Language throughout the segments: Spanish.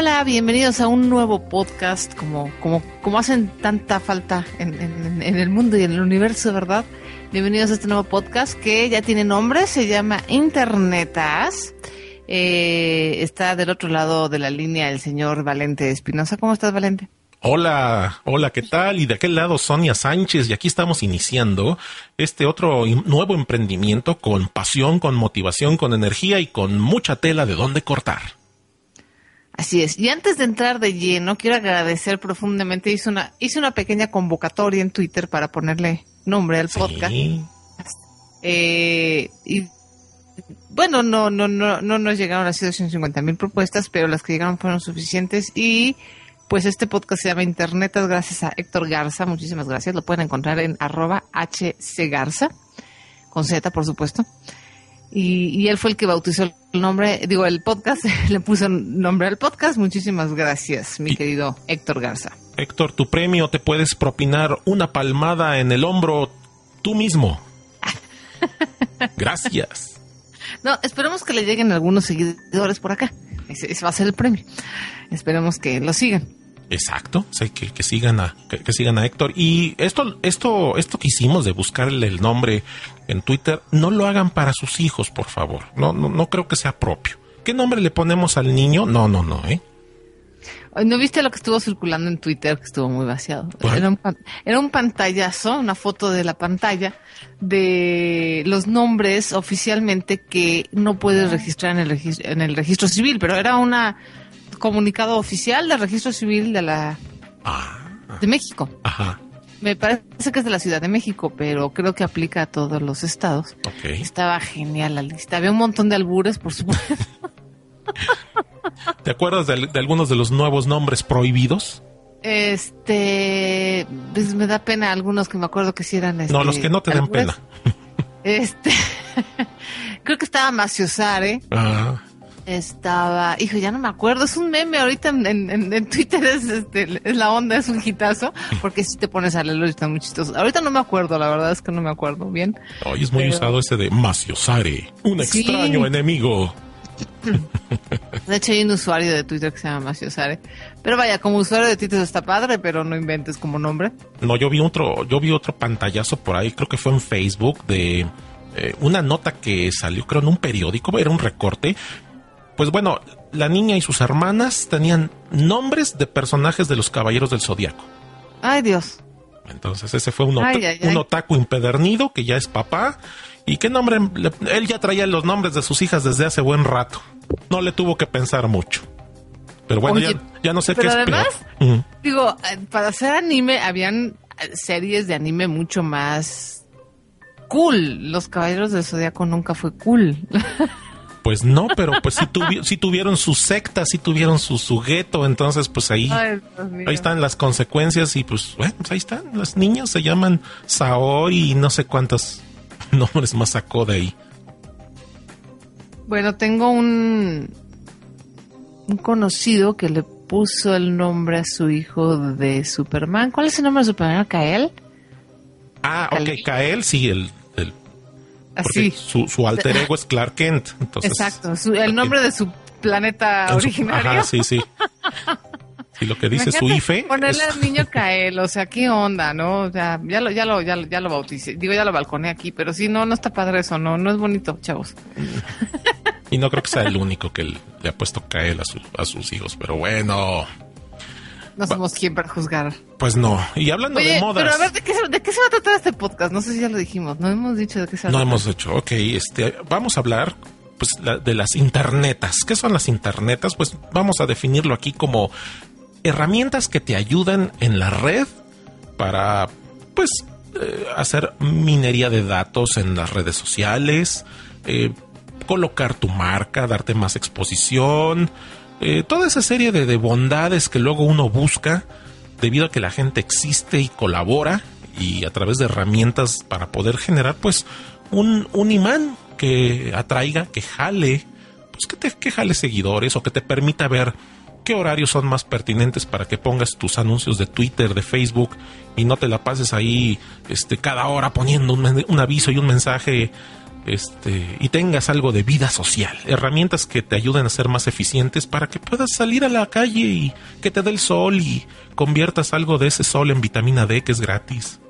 Hola, bienvenidos a un nuevo podcast, como, como, como hacen tanta falta en, en, el mundo y en el universo, ¿verdad? Bienvenidos a este nuevo podcast que ya tiene nombre, se llama Internetas. Eh, está del otro lado de la línea el señor Valente Espinosa. ¿Cómo estás, Valente? Hola, hola, ¿qué tal? Y de aquel lado Sonia Sánchez y aquí estamos iniciando este otro nuevo emprendimiento con pasión, con motivación, con energía y con mucha tela de dónde cortar. Así es. Y antes de entrar de lleno, quiero agradecer profundamente. Hice una, hice una pequeña convocatoria en Twitter para ponerle nombre al podcast. Sí. Eh, y bueno, no, no, no, no nos llegaron las 150 mil propuestas, pero las que llegaron fueron suficientes. Y pues este podcast se llama Internetas gracias a Héctor Garza. Muchísimas gracias. Lo pueden encontrar en arroba hcgarza, con Z, por supuesto. Y, y, él fue el que bautizó el nombre, digo, el podcast, le puso nombre al podcast. Muchísimas gracias, mi Y- querido Héctor Garza. Héctor, tu premio te puedes propinar una palmada en el hombro tú mismo. Gracias. No, esperemos que le lleguen algunos seguidores por acá. Ese, ese va a ser el premio. Esperemos que lo sigan. Exacto, sé que, que sigan a que, que sigan a Héctor y esto esto esto que hicimos de buscarle el nombre en Twitter no lo hagan para sus hijos, por favor. No no no creo que sea propio. ¿Qué nombre le ponemos al niño? No, no, no, ¿eh? ¿No viste lo que estuvo circulando en Twitter? Que estuvo muy vaciado. Era un, era un pantallazo, una foto de la pantalla de los nombres oficialmente que no puedes registrar en el, en el registro civil, pero era una comunicado oficial del registro civil de la Ah, de México. ajá. Me parece que es de la Ciudad de México, pero creo que aplica a todos los estados. Ok. Estaba genial la lista. Había un montón de albures, por supuesto. ¿Te acuerdas de, de algunos de los nuevos nombres prohibidos? Este, pues me da pena algunos que me acuerdo que sí eran. No, este, los que no te albures. pena. Este, creo que estaba Maciosare, Ah, estaba, hijo, ya no me acuerdo, es un meme ahorita en, en- en Twitter, es, este, es la onda, es un hitazo, porque si te pones a leerlo está muy chistoso. Ahorita no me acuerdo, la verdad es que no me acuerdo bien. hoy es muy Pero- usado ese de Maciosare, un Sí. extraño enemigo. De hecho, hay un usuario de Twitter que se llama Maciosare. Pero vaya, como usuario de Twitter está padre, pero no inventes como nombre. No, yo vi otro, yo vi otro pantallazo por ahí, creo que fue en Facebook de eh, una nota que salió, creo, en un periódico, era un recorte. Pues bueno, la niña y sus hermanas tenían nombres de personajes de los Caballeros del Zodiaco. Ay, Dios. Entonces ese fue un, ota- Ay, ay, ay. un otaku impedernido que ya es papá. ¿Y qué nombre? le- él ya traía los nombres de sus hijas desde hace buen rato. No le tuvo que pensar mucho. Pero bueno, Oye, ya, ya no sé qué es además- peor. Digo, eh, para hacer anime, habían eh, series de anime mucho más cool. Los Caballeros del Zodiaco nunca fue cool. Pues no, pero pues sí, tuvi- sí tuvieron su secta, sí tuvieron su, su gueto, entonces pues ahí, Ay, ahí están las consecuencias y pues bueno, pues ahí están, las niñas se llaman Saori y no sé cuántos nombres más sacó de ahí. Bueno, tengo un, un conocido que le puso el nombre a su hijo de Superman. ¿Cuál es el nombre de Superman? ¿Kael? Ah, ok. Kael, sí, el, Así. su, su alter ego es Clark Kent, entonces Exacto. su- el nombre de su planeta su- ajá, sí, sí. Y lo que dice su IFE Ponerle es- al niño Kael, o sea, ¿qué onda, no? O sea, ya lo, ya lo, ya, lo- ya lo bauticé. Digo, ya lo balconé aquí, pero sí, no, no está padre eso, no, no es bonito, chavos. y no creo que sea el único que le ha puesto Kael a, a sus hijos, pero bueno, No somos quien para juzgar. pues no. Y hablando Oye, de modas. pero a ver, ¿de qué, se, ¿de qué se va a tratar este podcast? No sé si ya lo dijimos, no hemos dicho de qué se va a No tratar. hemos hecho. Ok, este, vamos a hablar pues, la- de las internetas. ¿Qué son las internetas? Pues vamos a definirlo aquí como herramientas que te ayudan en la red para, pues, eh, hacer minería de datos en las redes sociales, eh, colocar tu marca, darte más exposición, eh, toda esa serie de, de bondades que luego uno busca debido a que la gente existe y colabora y a través de herramientas para poder generar pues un, un imán que atraiga, que jale, pues que te que jale seguidores o que te permita ver qué horarios son más pertinentes para que pongas tus anuncios de Twitter, de Facebook y no te la pases ahí este cada hora poniendo un, un aviso y un mensaje este, y tengas algo de vida social, herramientas que te ayuden a ser más eficientes para que puedas salir a la calle y que te dé el sol y conviertas algo de ese sol en vitamina D que es gratis.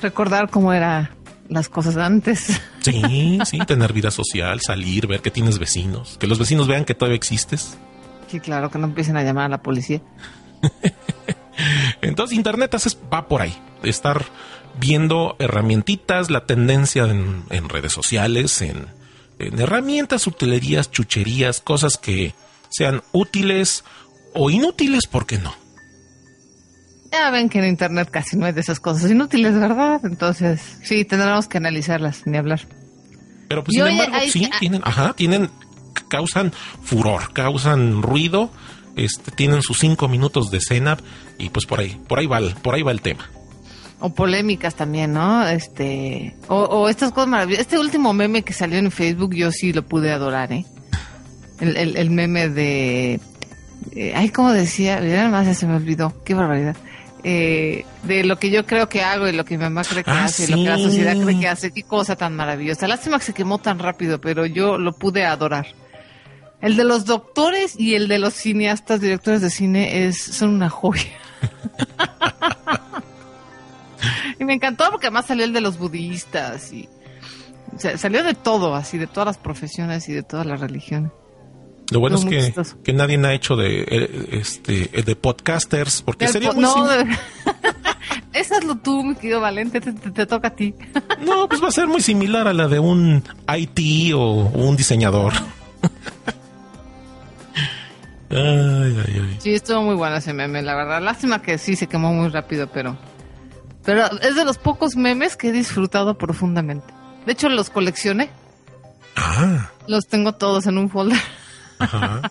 Recordar cómo eran las cosas antes. Sí, sí, tener vida social, salir, ver que tienes vecinos, que los vecinos vean que todavía existes. Sí, claro, que no empiecen a llamar a la policía. Entonces Internet va por ahí, estar viendo herramientitas, la tendencia en, en redes sociales, en, en, herramientas, utilerías, chucherías, cosas que sean útiles o inútiles, ¿por qué no? Ya ven que en Internet casi no hay de esas cosas inútiles, ¿verdad? Entonces, sí, tendremos que analizarlas, ni hablar. Pero pues, sin embargo, hay, sí, hay, tienen, ajá, tienen, causan furor, causan ruido, este, tienen sus cinco minutos de escena y pues por ahí, por ahí va, por ahí va el tema o polémicas también, ¿no? Este, o, o, estas cosas maravillosas. Este último meme que salió en Facebook, yo sí lo pude adorar, ¿eh? El, el, el meme de, eh, ay, como decía, nada más ya se me olvidó, qué barbaridad. Eh, de lo que yo creo que hago y lo que mi mamá cree que ah, hace sí. y lo que la sociedad cree que hace, qué cosa tan maravillosa. Lástima que se quemó tan rápido, pero yo lo pude adorar. El de los doctores y el de los cineastas, directores de cine, es, son una joya. y me encantó porque además salió el de los budistas y o sea, salió de todo, así, de todas las profesiones y de todas las religiones. Lo bueno es que, que, nadie ha hecho de eh, este de podcasters, porque Del sería po muy no, sim- de- Esa es lo tú, mi querido Valente, te, te- te toca a ti. No, pues va a ser muy similar a la de un IT o un diseñador. ay, ay, ay. Sí, estuvo muy bueno ese meme, la verdad. Lástima que sí se quemó muy rápido, pero. Pero es de los pocos memes que he disfrutado profundamente. De hecho, los coleccioné. Ah, Los tengo todos en un folder. ajá.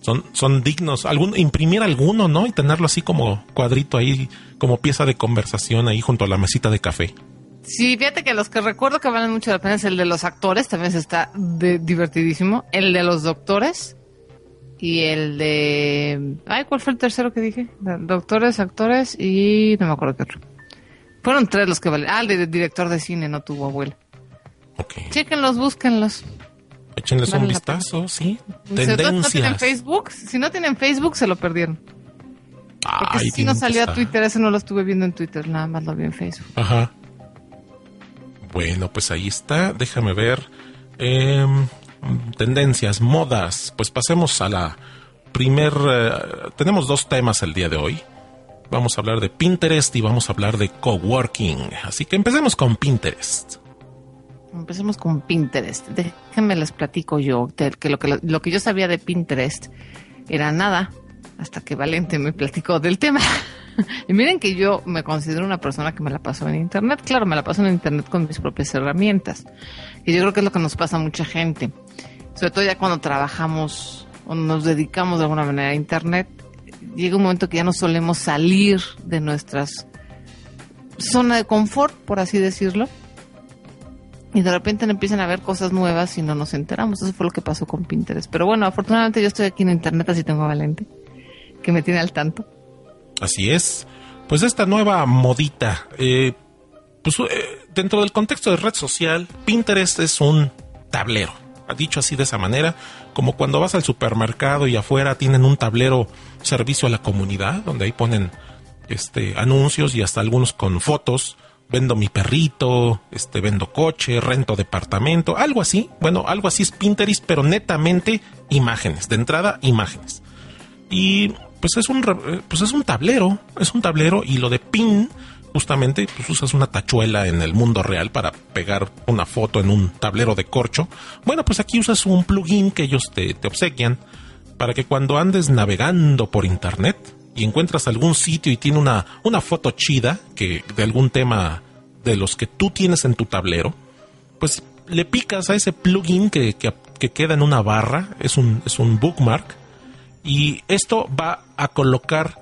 Son, son dignos. Algún, imprimir alguno, ¿no? Y tenerlo así como cuadrito ahí, como pieza de conversación ahí junto a la mesita de café. Sí, fíjate que los que recuerdo que valen mucho la pena es el de los actores, también se está de- divertidísimo. El de los doctores y el de... Ay, ¿cuál fue el tercero que dije? Doctores, actores y no me acuerdo qué otro. Fueron tres los que valen. Ah, el de director de cine no tuvo abuela. Ok. Chéquenlos, búsquenlos. Échenles Vale un vistazo, sí. No tienen. Facebook, si no tienen Facebook, se lo perdieron. Porque Ay, si no salió a. Twitter, ese no lo estuve viendo en Twitter, nada más lo vi en Facebook. Ajá. Bueno, pues ahí está. Déjame ver. Em, tendencias, modas. Pues pasemos a la primer. eh, tenemos dos temas el día de hoy. Vamos a hablar de Pinterest y vamos a hablar de coworking. Así que empecemos con Pinterest. Empecemos con Pinterest. Déjenme les platico yo que lo que lo que yo sabía de Pinterest era nada hasta que Valente me platicó del tema. y miren que yo me considero una persona que me la paso en internet. Claro, me la paso en internet con mis propias herramientas. Y yo creo que es lo que nos pasa a mucha gente. Sobre todo ya cuando trabajamos o nos dedicamos de alguna manera a internet, llega un momento que ya no solemos salir de nuestras zona de confort, por así decirlo y de repente empiezan a ver cosas nuevas y no nos enteramos. Eso fue lo que pasó con Pinterest. Pero bueno, afortunadamente yo estoy aquí en internet, así tengo a Valente, que me tiene al tanto. Así es. Pues esta nueva modita, eh, pues eh, dentro del contexto de red social, Pinterest es un tablero. Ha dicho así de esa manera, como cuando vas al supermercado y afuera tienen un tablero servicio a la comunidad, donde ahí ponen este anuncios y hasta algunos con fotos. Vendo mi perrito, este vendo coche, rento departamento, algo así. Bueno, algo así es Pinterest, pero netamente imágenes. De entrada, imágenes. Y pues es un eh, pues es un tablero, es un tablero y lo de pin justamente pues usas una tachuela en el mundo real para pegar una foto en un tablero de corcho. Bueno, pues aquí usas un plugin que ellos te, te obsequian para que cuando andes navegando por internet y encuentras algún sitio y tiene una, una foto chida que de algún tema de los que tú tienes en tu tablero, pues le picas a ese plugin que, que, queda en una barra, es un, es un bookmark, y esto va a colocar,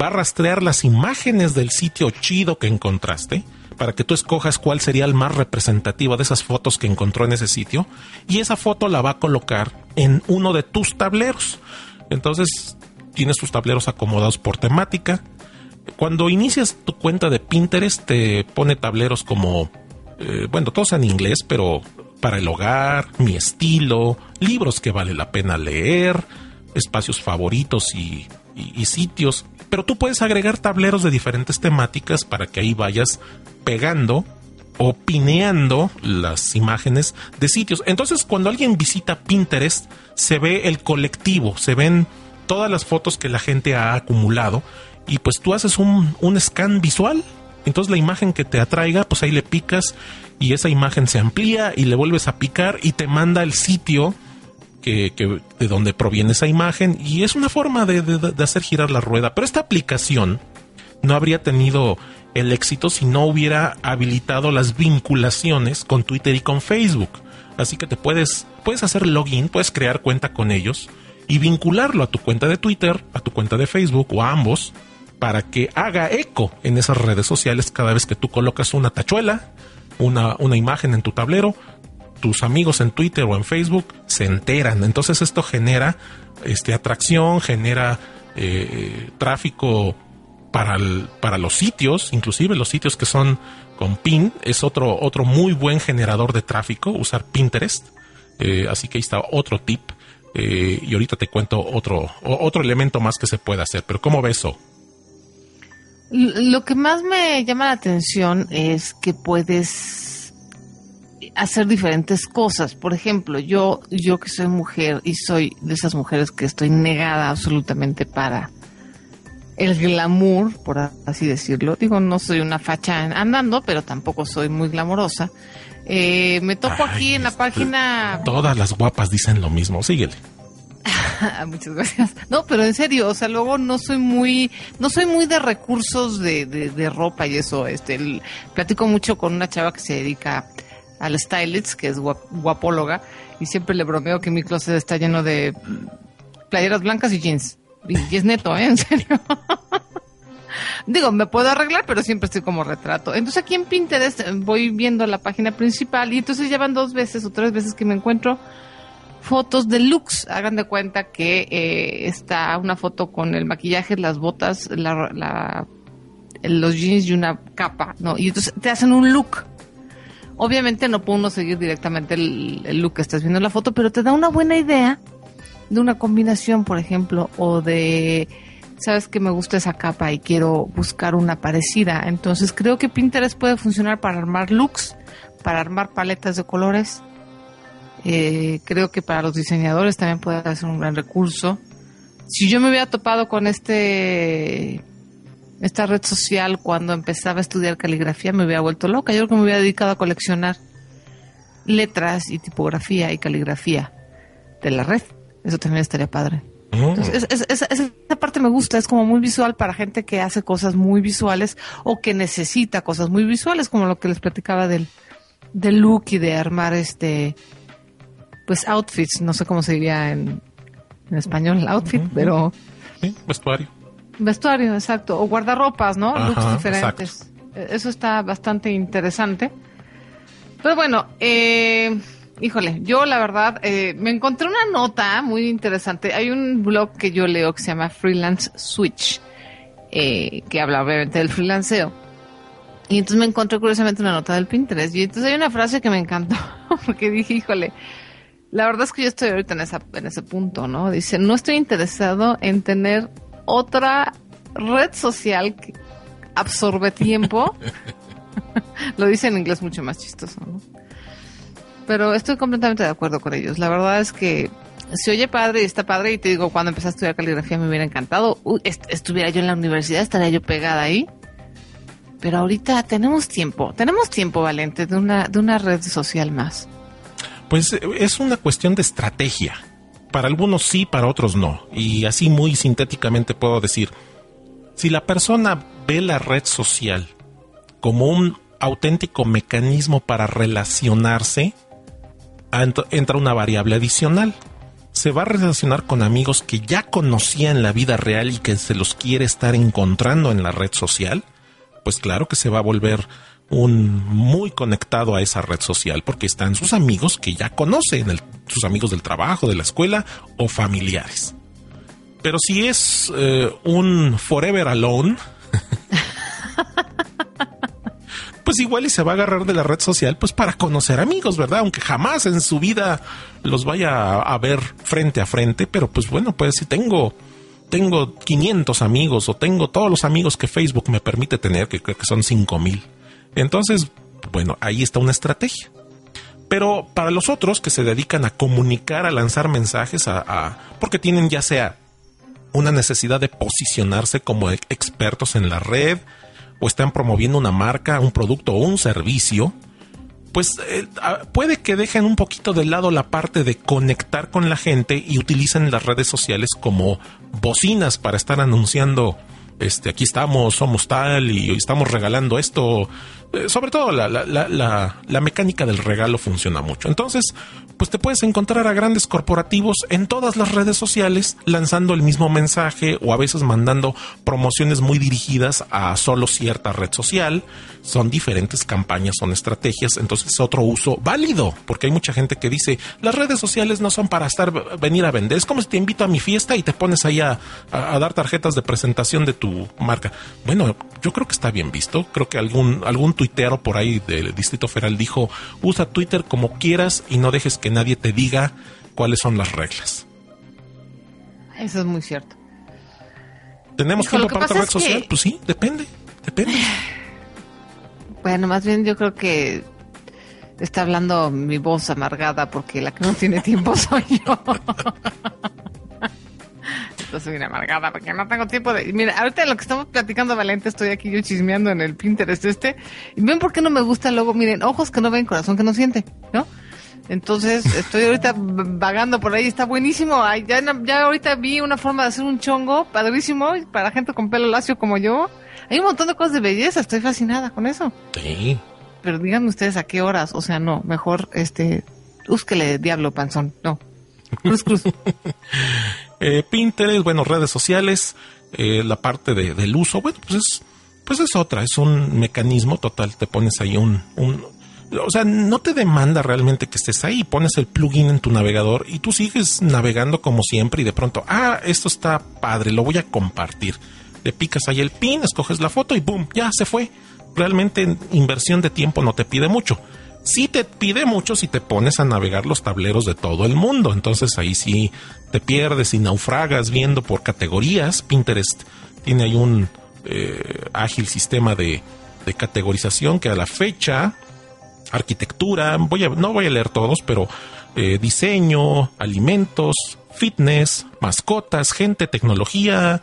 va a rastrear las imágenes del sitio chido que encontraste para que tú escojas cuál sería el más representativo de esas fotos que encontró en ese sitio y esa foto la va a colocar en uno de tus tableros. Entonces tienes tus tableros acomodados por temática. Cuando inicias tu cuenta de Pinterest te pone tableros como, eh, bueno, todos en inglés, pero para el hogar, mi estilo, libros que vale la pena leer, espacios favoritos y, sitios. Pero tú puedes agregar tableros de diferentes temáticas para que ahí vayas pegando o pineando las imágenes de sitios. Entonces, cuando alguien visita Pinterest, se ve el colectivo, se ven todas las fotos que la gente ha acumulado y pues tú haces un, un scan visual. Entonces la imagen que te atraiga, pues ahí le picas y esa imagen se amplía y le vuelves a picar y te manda el sitio de donde proviene esa imagen y es una forma de, de hacer girar la rueda. Pero esta aplicación no habría tenido el éxito si no hubiera habilitado las vinculaciones con Twitter y con Facebook. Así que te puedes, puedes hacer login, puedes crear cuenta con ellos y vincularlo a tu cuenta de Twitter, a tu cuenta de Facebook o a ambos para que haga eco en esas redes sociales cada vez que tú colocas una tachuela, una, una imagen en tu tablero, tus amigos en Twitter o en Facebook se enteran. Entonces esto genera este, atracción, genera eh, tráfico para, para los sitios, inclusive los sitios que son con pin, es otro, otro muy buen generador de tráfico, usar Pinterest. Eh, así que ahí está otro tip. Eh, y ahorita te cuento otro, otro elemento más que se puede hacer. Pero ¿cómo ves eso? Lo que más me llama la atención es que puedes hacer diferentes cosas. Por ejemplo, yo, yo que soy mujer y soy de esas mujeres que estoy negada absolutamente para el glamour, por así decirlo. Digo, no soy una facha andando, pero tampoco soy muy glamorosa. Eh, me topo aquí en la página. Todas las guapas dicen lo mismo. Síguele. Muchas gracias. No, pero en serio, o sea, luego no soy muy, no soy muy de recursos de, de, ropa y eso. Este, platico mucho con una chava que se dedica al stylist, que es guapóloga, y siempre le bromeo que mi closet está lleno de playeras blancas y jeans. Y, es neto, ¿eh? En serio. Digo, me puedo arreglar, pero siempre estoy como retrato. Entonces aquí en Pinterest eh, voy viendo la página principal y entonces llevan dos veces o tres veces que me encuentro fotos de looks. Hagan de cuenta que eh, está una foto con el maquillaje, las botas, la, los jeans y una capa, ¿no? Y entonces te hacen un look. Obviamente no puedo uno seguir directamente el, el look que estás viendo en la foto, pero te da una buena idea de una combinación, por ejemplo, o de, sabes que me gusta esa capa y quiero buscar una parecida. Entonces creo que Pinterest puede funcionar para armar looks, para armar paletas de colores. Eh, creo que para los diseñadores también puede ser un gran recurso. Si yo me hubiera topado con este esta red social cuando empezaba a estudiar caligrafía me hubiera vuelto loca. Yo creo que me hubiera dedicado a coleccionar letras y tipografía y caligrafía de la red. Eso también estaría padre. Mm. esa parte me gusta, es como muy visual para gente que hace cosas muy visuales o que necesita cosas muy visuales, como lo que les platicaba del, del look y de armar este, pues outfits, no sé cómo se diría en, español, outfit, pero... vestuario. Vestuario, exacto, o guardarropas, ¿no? Looks diferentes. Eso está bastante interesante. Pero bueno, eh, Híjole, yo la verdad eh, me encontré una nota muy interesante. Hay un blog que yo leo que se llama Freelance Switch, eh, que habla obviamente del freelanceo. Y entonces me encontré curiosamente una nota del Pinterest. Y entonces hay una frase que me encantó, porque dije, híjole, la verdad es que yo estoy ahorita en, esa, en ese punto, ¿no? Dice, no estoy interesado en tener otra red social que absorbe tiempo. Lo dice en inglés mucho más chistoso, ¿no? pero estoy completamente de acuerdo con ellos. La verdad es que se oye padre y está padre y te digo, cuando empecé a estudiar caligrafía me hubiera encantado. estuviera yo en la universidad, estaría yo pegada ahí. Pero ahorita tenemos tiempo, tenemos tiempo, Valente, de una, de una red social más. Pues eh, es una cuestión de estrategia. Para algunos sí, para otros no. Y así muy sintéticamente puedo decir, si la persona ve la red social como un auténtico mecanismo para relacionarse, entra una variable adicional. Se va a relacionar con amigos que ya conocía en la vida real y que se los quiere estar encontrando en la red social. Pues claro que se va a volver un muy conectado a esa red social porque están sus amigos que ya conocen, sus amigos del trabajo, de la escuela o familiares. Pero si es eh, un forever alone, pues igual y se va a agarrar de la red social pues para conocer amigos, ¿verdad? Aunque jamás en su vida los vaya a, ver frente a frente, pero pues bueno, pues si tengo tengo 500 amigos o tengo todos los amigos que Facebook me permite tener, que creo que son 5000. Entonces, bueno, ahí está una estrategia. Pero para los otros que se dedican a comunicar, a lanzar mensajes, a porque tienen ya sea una necesidad de posicionarse como expertos en la red, o están promoviendo una marca, un producto o un servicio, pues eh, puede que dejen un poquito de lado la parte de conectar con la gente y utilicen las redes sociales como bocinas para estar anunciando este, aquí estamos, somos tal y estamos regalando esto. Eh, sobre todo la, la, la, la, mecánica del regalo funciona mucho. Entonces, pues te puedes encontrar a grandes corporativos en todas las redes sociales lanzando el mismo mensaje o a veces mandando promociones muy dirigidas a solo cierta red social. Son diferentes campañas, son estrategias, entonces es otro uso válido, porque hay mucha gente que dice, las redes sociales no son para estar, venir a vender, es como si te invito a mi fiesta y te pones ahí a, a dar tarjetas de presentación de tu marca. Bueno, yo creo que está bien visto, creo que algún, algún tuitero por ahí del Distrito Federal dijo, usa Twitter como quieras y no dejes que nadie te diga cuáles son las reglas. Eso es muy cierto. ¿Tenemos tiempo para otra red social? Pues sí, depende, depende. Bueno, más bien yo creo que está hablando mi voz amargada porque la que no tiene tiempo soy yo. soy una amargada porque no tengo tiempo de... Mira, ahorita lo que estamos platicando, Valente, estoy aquí yo chismeando en el Pinterest este. Y ven por qué no me gusta el logo. Miren, ojos que no ven, corazón que no siente, ¿no? Entonces, estoy ahorita vagando por ahí, está buenísimo. ya, ya ahorita vi una forma de hacer un chongo padrísimo para gente con pelo lacio como yo. Hay un montón de cosas de belleza, estoy fascinada con eso. Sí. Pero díganme ustedes a qué horas, o sea, no, mejor, este, búsquele diablo panzón, no. Cruz, cruz. Eh, Pinterest, bueno, redes sociales, eh, la parte de, del uso, bueno, pues es, pues es otra, es un mecanismo total, te pones ahí un, un, o sea, no te demanda realmente que estés ahí, pones el plugin en tu navegador y tú sigues navegando como siempre y de pronto, ah, esto está padre, lo voy a compartir. Le picas ahí el pin, escoges la foto y boom, ya se fue. Realmente inversión de tiempo no te pide mucho sí te pide mucho si te pones a navegar los tableros de todo el mundo. Entonces ahí sí te pierdes y naufragas viendo por categorías. Pinterest tiene ahí un eh, ágil sistema de, categorización que a la fecha, arquitectura, voy a, no voy a leer todos, pero eh, diseño, alimentos, fitness, mascotas, gente, tecnología,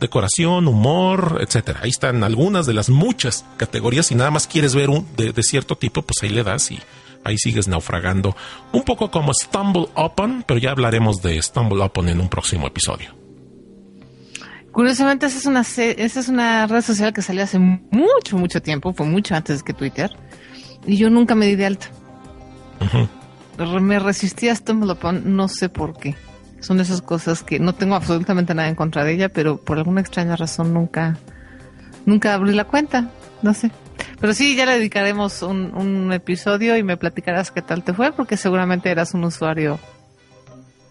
decoración, humor, etcétera. Ahí están algunas de las muchas categorías. Si nada más quieres ver un de, cierto tipo, pues ahí le das y ahí sigues naufragando. Un poco como Stumble Upon, pero ya hablaremos de Stumble Upon en un próximo episodio. Curiosamente, esa es una, esa es una red social que salió hace mucho, mucho tiempo, fue mucho antes que Twitter, y yo nunca me di de alta. Me resistí a Stumble Upon, no sé por qué son esas cosas que no tengo absolutamente nada en contra de ella, pero por alguna extraña razón nunca, nunca abrí la cuenta, no sé. Pero sí, ya le dedicaremos un, un episodio y me platicarás qué tal te fue, porque seguramente eras un usuario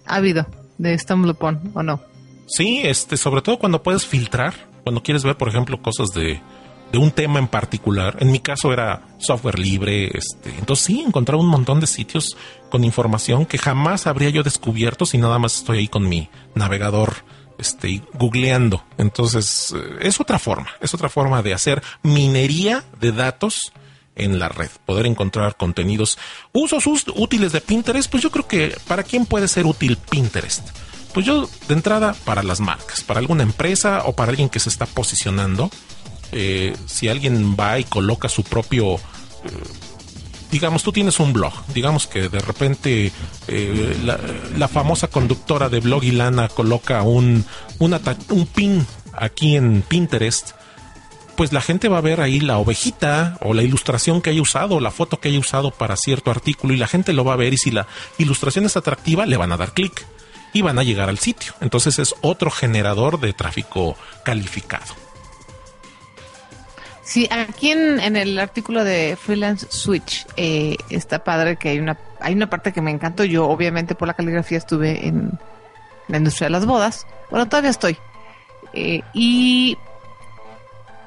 ávido de StumbleUpon, ¿o no? Sí, este, sobre todo cuando puedes filtrar, cuando quieres ver, por ejemplo, cosas de, un tema en particular. En mi caso era software libre, este, entonces sí, encontraba un montón de sitios con información que jamás habría yo descubierto si nada más estoy ahí con mi navegador este, googleando. Entonces, eh, es otra forma, es otra forma de hacer minería de datos en la red, poder encontrar contenidos. Usos útiles de Pinterest, pues yo creo que para quién puede ser útil Pinterest. Pues yo, de entrada, para las marcas, para alguna empresa o para alguien que se está posicionando, eh, si alguien va y coloca su propio... Eh, digamos, tú tienes un blog, digamos que de repente eh, la, famosa conductora de blog y lana coloca un, un pin aquí en Pinterest pues la gente va a ver ahí la ovejita o la ilustración que haya usado, la foto que haya usado para cierto artículo y la gente lo va a ver y si la ilustración es atractiva le van a dar clic y van a llegar al sitio. Entonces es otro generador de tráfico calificado. Sí, aquí en, el artículo de Freelance Switch eh, está padre que hay una hay una parte que me encantó. Yo obviamente por la caligrafía estuve en la industria de las bodas. Bueno, todavía estoy. Eh, y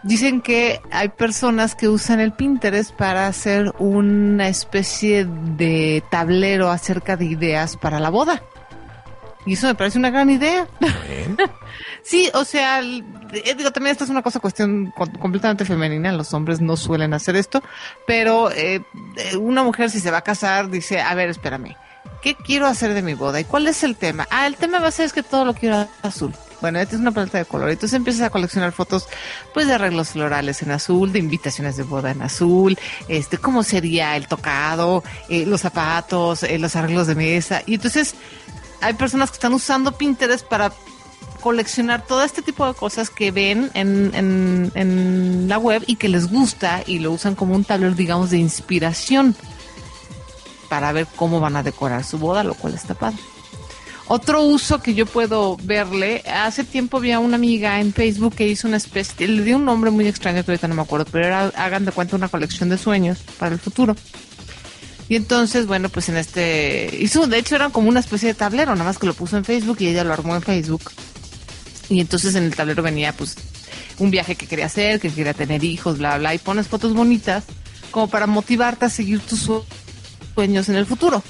dicen que hay personas que usan el Pinterest para hacer una especie de tablero acerca de ideas para la boda. Y eso me parece una gran idea. sí, o sea, eh, digo, también esta es una cosa cuestión completamente femenina, los hombres no suelen hacer esto, pero eh, eh, una mujer si se va a casar dice, a ver, espérame, ¿qué quiero hacer de mi boda? ¿Y cuál es el tema? Ah, el tema va a ser es que todo lo quiero azul. Bueno, esta es una paleta de color. Entonces empiezas a coleccionar fotos, pues, de arreglos florales en azul, de invitaciones de boda en azul, este, cómo sería el tocado, los zapatos, los arreglos de mesa. Y entonces hay personas que están usando Pinterest para coleccionar todo este tipo de cosas que ven en, en, la web y que les gusta y lo usan como un tablero, digamos, de inspiración para ver cómo van a decorar su boda, lo cual está padre. Otro uso que yo puedo verle, hace tiempo vi a una amiga en Facebook que hizo una especie, le dio un nombre muy extraño que ahorita no me acuerdo, pero era, hagan de cuenta, una colección de sueños para el futuro. Y entonces, bueno, pues en este, hizo, de hecho era como una especie de tablero, nada más que lo puso en Facebook y ella lo armó en Facebook. Y entonces en el tablero venía pues un viaje que quería hacer, que quería tener hijos, bla, bla, y pones fotos bonitas como para motivarte a seguir tus sueños en el futuro.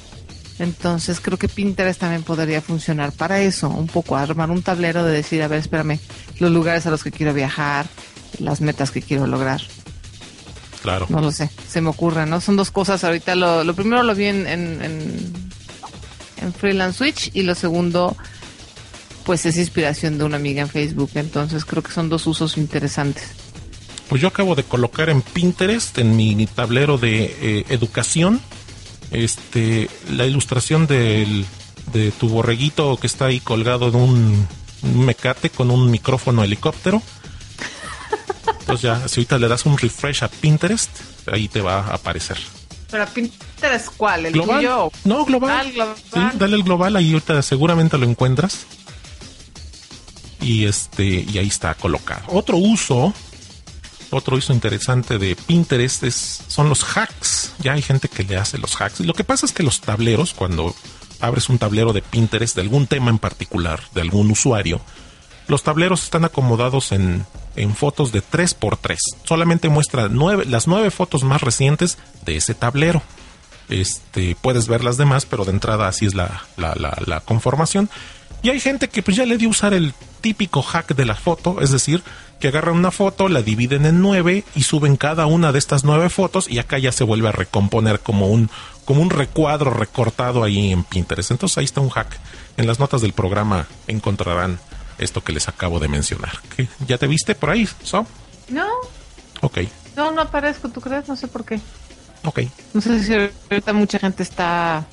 Entonces creo que Pinterest también podría funcionar para eso, un poco armar un tablero de decir, a ver, espérame, los lugares a los que quiero viajar, las metas que quiero lograr. Claro. No lo sé, se me ocurre, ¿no? Son dos cosas ahorita. Lo, lo primero lo vi en, en, en Freelance Switch y lo segundo pues es inspiración de una amiga en Facebook. Entonces creo que son dos usos interesantes. Pues yo acabo de colocar en Pinterest, en mi tablero de eh, educación, este, la ilustración del, de tu borreguito que está ahí colgado de un, mecate con un micrófono helicóptero. Entonces ya, si ahorita le das un refresh a Pinterest, ahí te va a aparecer. ¿Pero Pinterest cuál? ¿El global? tuyo? No, global. global. Sí, dale el global, ahí ahorita seguramente lo encuentras y este y ahí está colocado. Otro uso, otro uso interesante de Pinterest es, son los hacks. Ya hay gente que le hace los hacks. Y lo que pasa es que los tableros, cuando abres un tablero de Pinterest de algún tema en particular, de algún usuario, los tableros están acomodados en, en fotos de 3x3. Solamente muestra nueve, las nueve fotos más recientes de ese tablero. Este, puedes ver las demás, pero de entrada así es la, la, la conformación. Y hay gente que pues ya le dio usar el típico hack de la foto, es decir, que agarran una foto, la dividen en nueve y suben cada una de estas nueve fotos y acá ya se vuelve a recomponer como un, como un recuadro recortado ahí en Pinterest. Entonces ahí está un hack. En las notas del programa encontrarán esto que les acabo de mencionar. ¿Ya te viste por ahí, So? No. Ok. No, no aparezco, ¿tú crees? No sé por qué. Ok. No sé si ahorita mucha gente está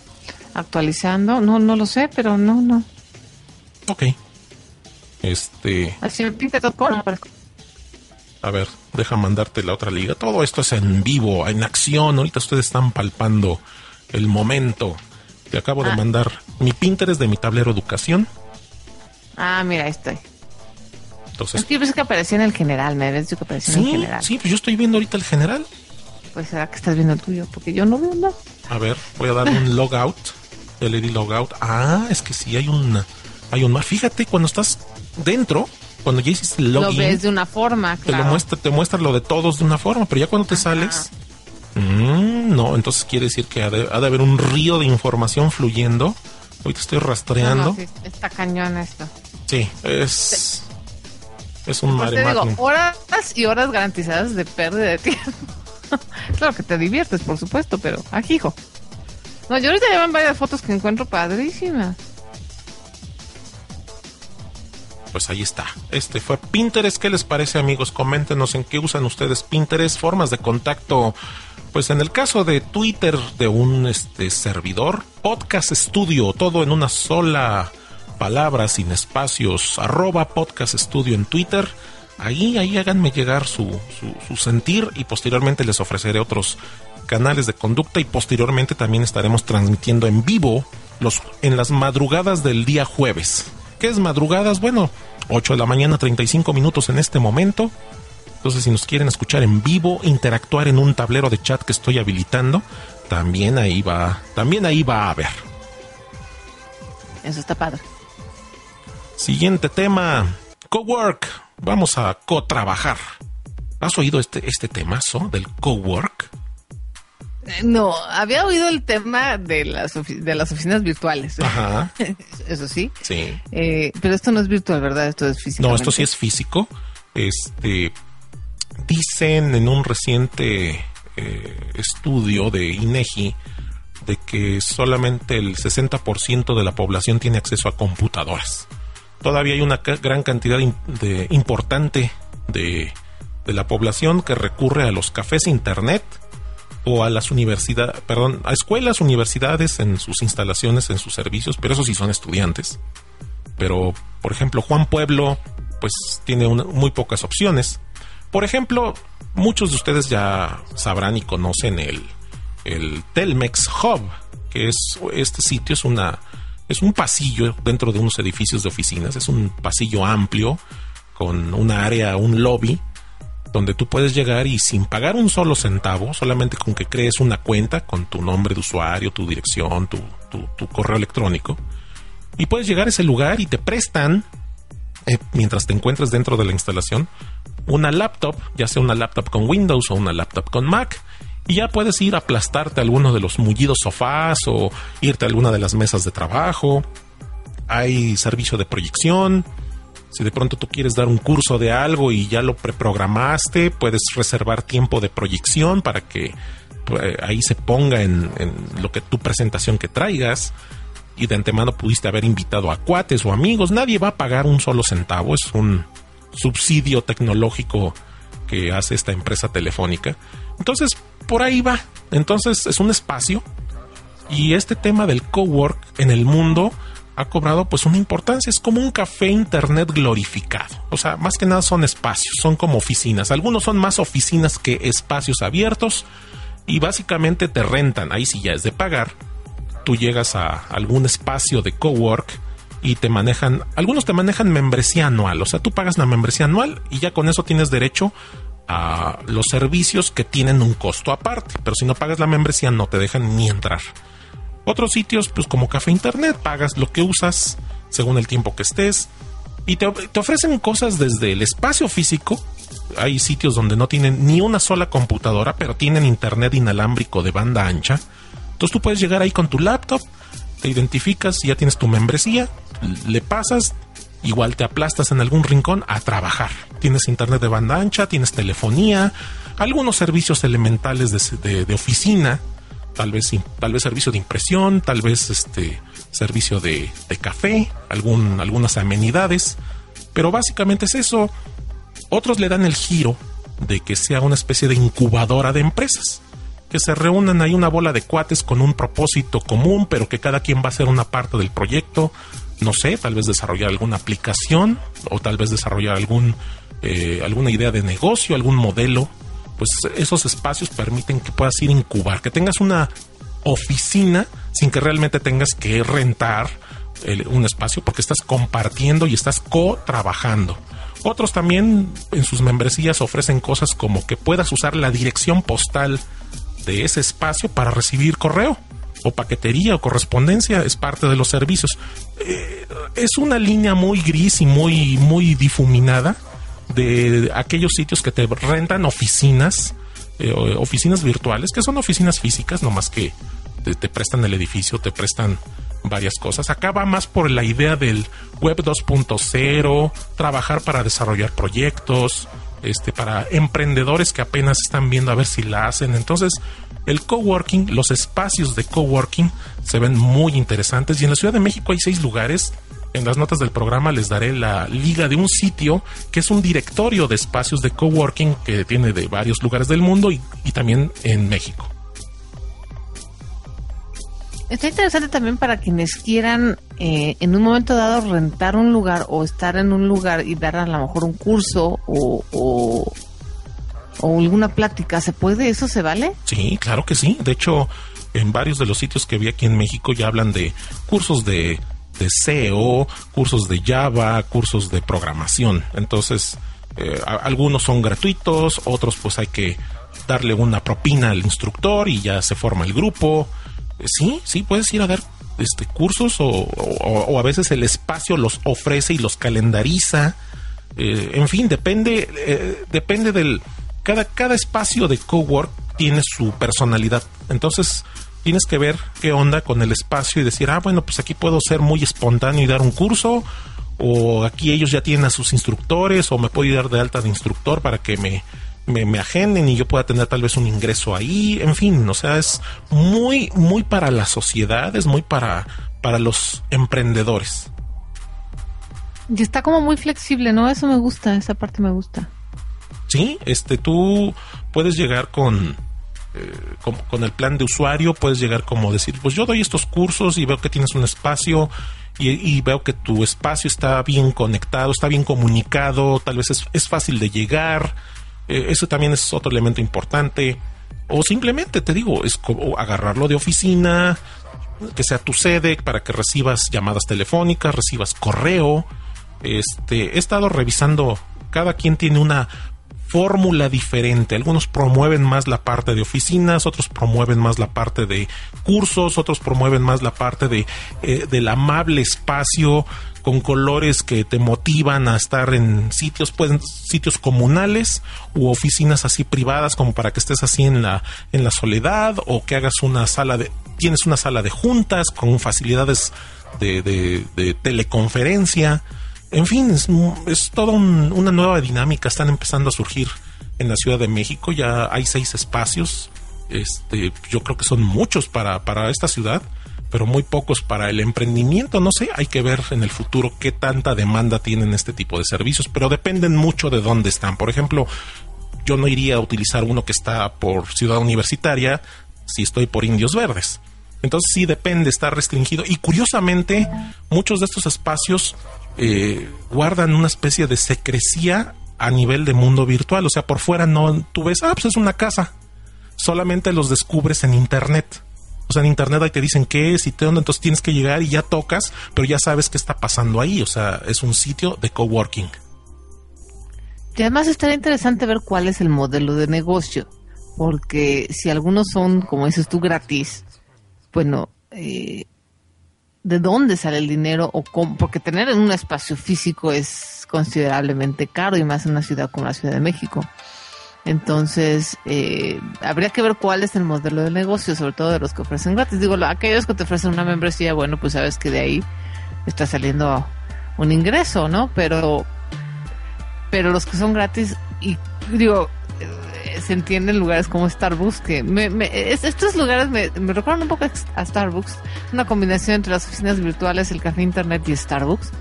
actualizando. No, no lo sé, pero no, no. Ok. Este. Así me pinta todo A ver, deja mandarte la otra liga. Todo esto es en vivo, en acción. Ahorita ustedes están palpando el momento. Te acabo de ah. mandar mi Pinterest de mi tablero educación. Ah, mira, ahí estoy. Entonces. Es que yo pensé que aparecía en el general, me ves que aparecía en el general. Sí, pues yo estoy viendo ahorita el general. Pues será que estás viendo el tuyo, porque yo no veo nada. A ver, voy a dar un logout. Ya le di logout. Ah, es que sí hay un hay un más. Fíjate, cuando estás dentro, cuando ya hiciste el login. Lo ves de una forma, Te, lo muestra, te muestra lo de todos de una forma, pero ya cuando te sales. Mm, no, entonces quiere decir que ha de, haber un río de información fluyendo. Te estoy rastreando. está cañón esto. Sí, es. Es un mare digo, horas y horas garantizadas de pérdida de tiempo. claro que te diviertes, por supuesto, pero ajijo. No, yo ahorita llevan varias fotos que encuentro padrísimas pues ahí está. Este fue Pinterest. ¿Qué les parece, amigos? Coméntenos en qué usan ustedes Pinterest, formas de contacto. Pues en el caso de Twitter de un este, servidor, Podcast Studio, todo en una sola palabra, sin espacios, arroba Podcast Studio en Twitter. Ahí, ahí háganme llegar su, su, sentir y posteriormente les ofreceré otros canales de conducta y posteriormente también estaremos transmitiendo en vivo los, en las madrugadas del día jueves. ¿Qué es madrugadas? Bueno, 8 de la mañana, 35 minutos en este momento. Entonces, si nos quieren escuchar en vivo, interactuar en un tablero de chat que estoy habilitando, también ahí va, también ahí va a haber. Eso está padre. Siguiente tema, cowork. Vamos a co-trabajar. ¿Has oído este, este temazo del cowork? No, había oído el tema de las, de las oficinas virtuales. Ajá. Eso sí. Sí. Eh, pero esto no es virtual, ¿verdad? Esto es físico. No, esto sí es físico. Este, dicen en un reciente eh, estudio de INEGI de que solamente el 60% de la población tiene acceso a computadoras. Todavía hay una gran cantidad de, importante de, de, la población que recurre a los cafés internet o a las universidades, perdón, a escuelas, universidades en sus instalaciones, en sus servicios, pero eso sí son estudiantes. Pero, por ejemplo, Juan Pueblo, pues tiene muy pocas opciones. Por ejemplo, muchos de ustedes ya sabrán y conocen el, el Telmex Hub, que es este sitio es una es un pasillo dentro de unos edificios de oficinas, es un pasillo amplio con una área, un lobby donde tú puedes llegar y sin pagar un solo centavo, solamente con que crees una cuenta con tu nombre de usuario, tu dirección, tu, correo electrónico, y puedes llegar a ese lugar y te prestan, eh, mientras te encuentres dentro de la instalación, una laptop, ya sea una laptop con Windows o una laptop con Mac, y ya puedes ir a aplastarte a alguno de los mullidos sofás o irte a alguna de las mesas de trabajo. Hay servicio de proyección. Si de pronto tú quieres dar un curso de algo y ya lo preprogramaste, puedes reservar tiempo de proyección para que pues, ahí se ponga en, en lo que tu presentación que traigas y de antemano pudiste haber invitado a cuates o amigos. Nadie va a pagar un solo centavo. Es un subsidio tecnológico que hace esta empresa telefónica. Entonces, por ahí va. Entonces, es un espacio y este tema del cowork en el mundo ha cobrado pues una importancia, es como un café internet glorificado. O sea, más que nada son espacios, son como oficinas. Algunos son más oficinas que espacios abiertos y básicamente te rentan, ahí sí ya es de pagar. Tú llegas a algún espacio de cowork y te manejan, algunos te manejan membresía anual, o sea, tú pagas la membresía anual y ya con eso tienes derecho a los servicios que tienen un costo aparte, pero si no pagas la membresía no te dejan ni entrar. Otros sitios, pues como café internet, pagas lo que usas según el tiempo que estés y te, ofrecen cosas desde el espacio físico. Hay sitios donde no tienen ni una sola computadora, pero tienen internet inalámbrico de banda ancha. Entonces tú puedes llegar ahí con tu laptop, te identificas, ya tienes tu membresía, le pasas, igual te aplastas en algún rincón a trabajar. Tienes internet de banda ancha, tienes telefonía, algunos servicios elementales de, oficina, tal vez, tal vez servicio de impresión, tal vez este servicio de, café, algún, algunas amenidades, pero básicamente es eso. Otros le dan el giro de que sea una especie de incubadora de empresas que se reúnan ahí una bola de cuates con un propósito común, pero que cada quien va a ser una parte del proyecto. No sé, tal vez desarrollar alguna aplicación o tal vez desarrollar algún, eh, alguna idea de negocio, algún modelo. Pues esos espacios permiten que puedas ir a incubar, que tengas una oficina sin que realmente tengas que rentar un espacio porque estás compartiendo y estás co-trabajando. Otros también en sus membresías ofrecen cosas como que puedas usar la dirección postal de ese espacio para recibir correo o paquetería o correspondencia es parte de los servicios. Eh, es una línea muy gris y muy, muy difuminada de aquellos sitios que te rentan oficinas, eh, oficinas virtuales, que son oficinas físicas, no más que te, te, prestan el edificio, te prestan varias cosas. Acá va más por la idea del web 2.0, trabajar para desarrollar proyectos, este, para emprendedores que apenas están viendo a ver si la hacen. Entonces, el coworking, los espacios de coworking se ven muy interesantes y en la Ciudad de México hay seis lugares. En las notas del programa les daré la liga de un sitio que es un directorio de espacios de coworking que tiene de varios lugares del mundo y, y también en México. Está interesante también para quienes quieran eh, en un momento dado rentar un lugar o estar en un lugar y dar a lo mejor un curso o, o, alguna plática. ¿Se puede? ¿Eso se vale? Sí, claro que sí. De hecho, en varios de los sitios que vi aquí en México ya hablan de cursos de, de SEO, cursos de Java, cursos de programación. Entonces, eh, algunos son gratuitos, otros pues hay que darle una propina al instructor y ya se forma el grupo. Sí, sí, puedes ir a dar este cursos o, a veces el espacio los ofrece y los calendariza. Eh, en fin, depende, eh, depende del. Cada, cada espacio de cowork tiene su personalidad. Entonces, tienes que ver qué onda con el espacio y decir, ah, bueno, pues aquí puedo ser muy espontáneo y dar un curso. O aquí ellos ya tienen a sus instructores, o me puedo dar de alta de instructor para que me, me, me agenden y yo pueda tener tal vez un ingreso ahí. En fin, o sea, es muy, muy para la sociedad, es muy para, para los emprendedores. Y está como muy flexible, ¿no? Eso me gusta, esa parte me gusta. Sí, este, tú puedes llegar con, eh, con, con el plan de usuario, puedes llegar como decir, pues yo doy estos cursos y veo que tienes un espacio y, y veo que tu espacio está bien conectado, está bien comunicado, tal vez es, es fácil de llegar, eh, eso también es otro elemento importante. O simplemente, te digo, es como agarrarlo de oficina, que sea tu sede para que recibas llamadas telefónicas, recibas correo. Este, he estado revisando, cada quien tiene una fórmula diferente. Algunos promueven más la parte de oficinas, otros promueven más la parte de cursos, otros promueven más la parte de eh, del amable espacio con colores que te motivan a estar en sitios, pues sitios comunales u oficinas así privadas como para que estés así en la en la soledad o que hagas una sala de tienes una sala de juntas con facilidades de, de, teleconferencia. En fin, es, es toda un- una nueva dinámica. Están empezando a surgir en la Ciudad de México. Ya hay seis espacios. Este, yo creo que son muchos para, para esta ciudad, pero muy pocos para el emprendimiento. No sé, hay que ver en el futuro qué tanta demanda tienen este tipo de servicios, pero dependen mucho de dónde están. Por ejemplo, yo no iría a utilizar uno que está por Ciudad Universitaria si estoy por Indios Verdes. Entonces sí depende, está restringido. Y curiosamente, muchos de estos espacios eh, guardan una especie de secrecía a nivel de mundo virtual. O sea, por fuera no, tú ves, ah, pues es una casa. Solamente los descubres en Internet. En Internet ahí te dicen qué es y te dónde, entonces tienes que llegar y ya tocas, pero ya sabes qué está pasando ahí. O sea, es un sitio de coworking. Y además estaría interesante ver cuál es el modelo de negocio, porque si algunos son, como dices tú, gratis, bueno, eh, ¿de dónde sale el dinero? o? Porque tener un espacio físico es considerablemente caro y más en una ciudad como la Ciudad de México. Entonces, eh, habría que ver cuál es el modelo de negocio, sobre todo de los que ofrecen gratis. Digo, lo- aquellos que te ofrecen una membresía, bueno, pues sabes que de ahí está saliendo un ingreso, ¿no? Pero pero los que son gratis y digo eh, se entiende en lugares como Starbucks que me, me- es- estos lugares me, me recuerdan un poco a Starbucks una combinación entre las oficinas virtuales el café internet y Starbucks.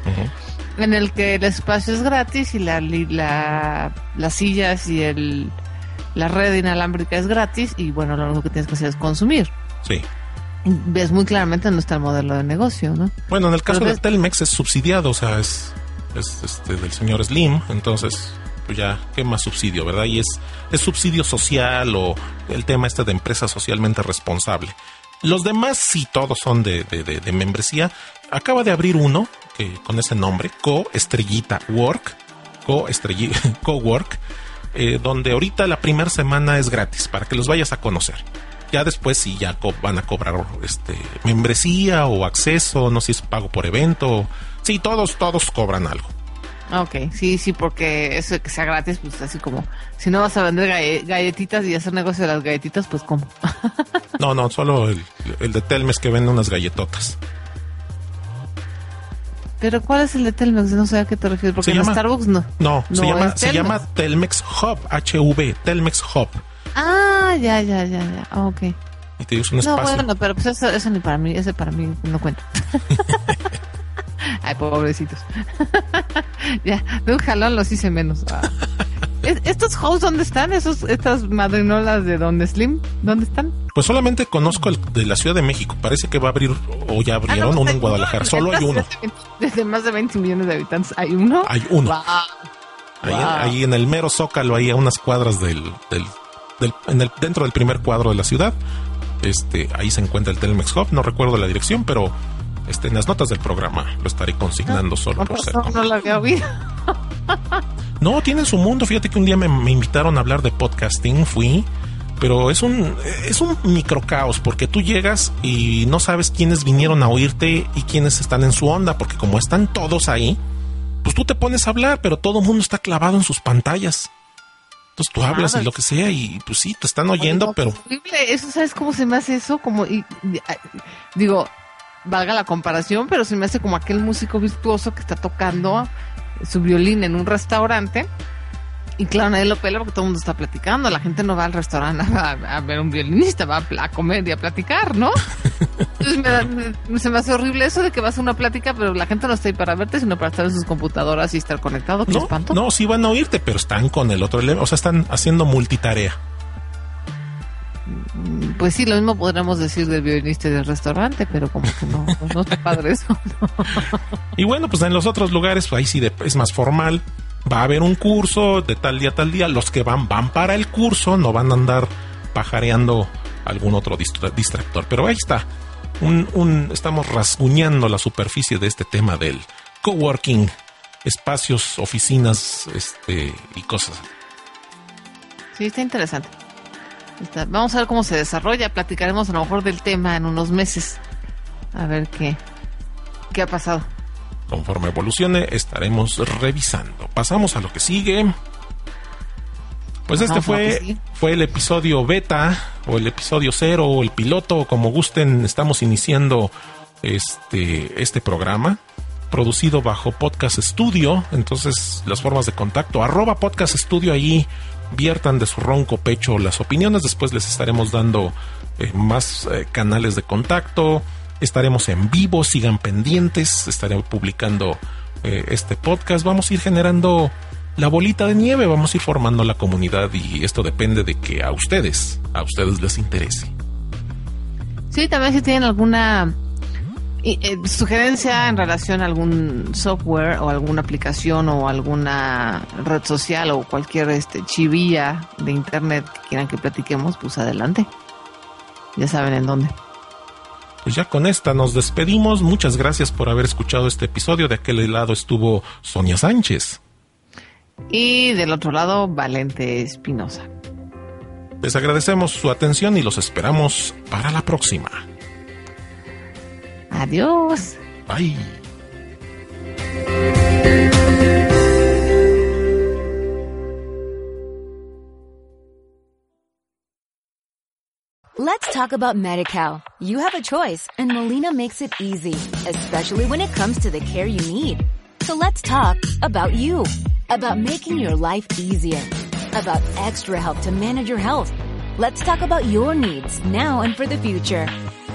En el que el espacio es gratis y la, la las sillas y el la red inalámbrica es gratis y bueno lo único que tienes que hacer es consumir Sí. Ves muy claramente dónde está el modelo de negocio no Bueno, en el caso Pero de Telmex es subsidiado, o sea, es, es este, del señor Slim, entonces, pues ya, ¿qué más subsidio, verdad? Y es, es subsidio social o el tema este de empresa socialmente responsable. Los demás sí, todos son de, membresía. Acaba de abrir uno que con ese nombre, Co Estrellita Work, Co Estrellita Co Work, eh, donde ahorita la primera semana es gratis para que los vayas a conocer. Ya después sí ya van a cobrar este membresía o acceso, no sé si es pago por evento. Sí, todos todos cobran algo. Ok, sí, sí, porque eso de que sea gratis, pues así como, si no vas a vender galle- galletitas y hacer negocio de las galletitas, pues ¿cómo? No, no, solo el, el de Telmes que vende unas galletotas. Pero ¿cuál es el de Telmex? No sé a qué te refieres, porque Se en llama- Starbucks no. No, se llama es se Telmex. llama Telmex Hub, HV, Telmex Hub. Ah, ya, ya, ya, ya, ah, ok. Y te un No, espacio. bueno, pero pues eso, eso ni para mí, ese para mí no cuenta. Ay, pobrecitos. ya, de un jalón los hice menos. Ah. ¿Es- ¿Estos hosts dónde están? ¿Esos, ¿Estas madrinolas de Don Slim? ¿Dónde están? Pues solamente conozco el de la Ciudad de México. Parece que va a abrir o ya Ah, abrieron no, uno en Guadalajara. Solo hay uno. Desde más de 20 millones de habitantes hay uno. Hay uno. Wow. Ahí, Wow. ahí en el mero zócalo, ahí a unas cuadras del, del, del- en el, dentro del primer cuadro de la ciudad. Este, ahí se encuentra el Telmex Hub. No recuerdo la dirección, pero este, en las notas del programa lo estaré consignando solo por ser. no la había oído. No, tienen su mundo. Fíjate que un día me, me invitaron a hablar de podcasting, fui, pero es un es un microcaos porque tú llegas y no sabes quiénes vinieron a oírte y quiénes están en su onda, porque como están todos ahí, pues tú te pones a hablar, pero todo el mundo está clavado en sus pantallas. Entonces tú hablas y lo que sea y pues sí, te están oyendo, Oye, no, pero. Eso, ¿sabes cómo se me hace eso? Como, y, y, digo, valga la comparación, pero se me hace como aquel músico virtuoso que está tocando su violín en un restaurante. Y claro, nadie lo pela porque todo el mundo está platicando. La gente no va al restaurante a, a ver un violinista, va a, a comer y a platicar, ¿no? Entonces me da- me- se me hace horrible eso de que vas a una plática, pero la gente no está ahí para verte, sino para estar en sus computadoras y estar conectado. ¡Qué no, espanto! no, sí van a oírte, pero están con el otro elemento, o sea, están haciendo multitarea. Pues sí, lo mismo podríamos decir del violinista y del restaurante, pero como que no, no está padre eso. Y bueno, pues en los otros lugares, pues ahí sí es más formal. Va a haber un curso de tal día a tal día. Los que van, van para el curso, no van a andar pajareando algún otro distra- distractor. Pero ahí está. Un, un- estamos rasguñando la superficie de este tema del coworking, espacios, oficinas, este, y cosas. Sí, está interesante. Vamos a ver cómo se desarrolla. Platicaremos a lo mejor del tema en unos meses. A ver qué, qué ha pasado. Conforme evolucione, estaremos revisando. Pasamos a lo que sigue. Pues este fue, fue el episodio beta, o el episodio cero, o el piloto, como gusten. Estamos iniciando este, este programa, producido bajo Podcast Studio. Entonces, las formas de contacto, arroba Podcast Studio, ahí viertan de su ronco pecho las opiniones. Después les estaremos dando eh, más eh, canales de contacto. Estaremos en vivo, sigan pendientes. Estaré publicando eh, este podcast. Vamos a ir generando la bolita de nieve, vamos a ir formando la comunidad y esto depende de que a ustedes, a ustedes les interese. Sí, también si tienen alguna y, eh, sugerencia en relación a algún software o alguna aplicación o alguna red social o cualquier este chivilla de internet que quieran que platiquemos, pues adelante. Ya saben en dónde. Pues ya con esta nos despedimos. Muchas gracias por haber escuchado este episodio. De aquel lado estuvo Sonia Sánchez. Y del otro lado, Valente Espinosa. Les agradecemos su atención y los esperamos para la próxima. Adiós. Bye. Let's talk about MediCal. You have a choice and Molina makes it easy, especially when it comes to the care you need. So let's talk about you, about making your life easier, about extra help to manage your health. Let's talk about your needs now and for the future.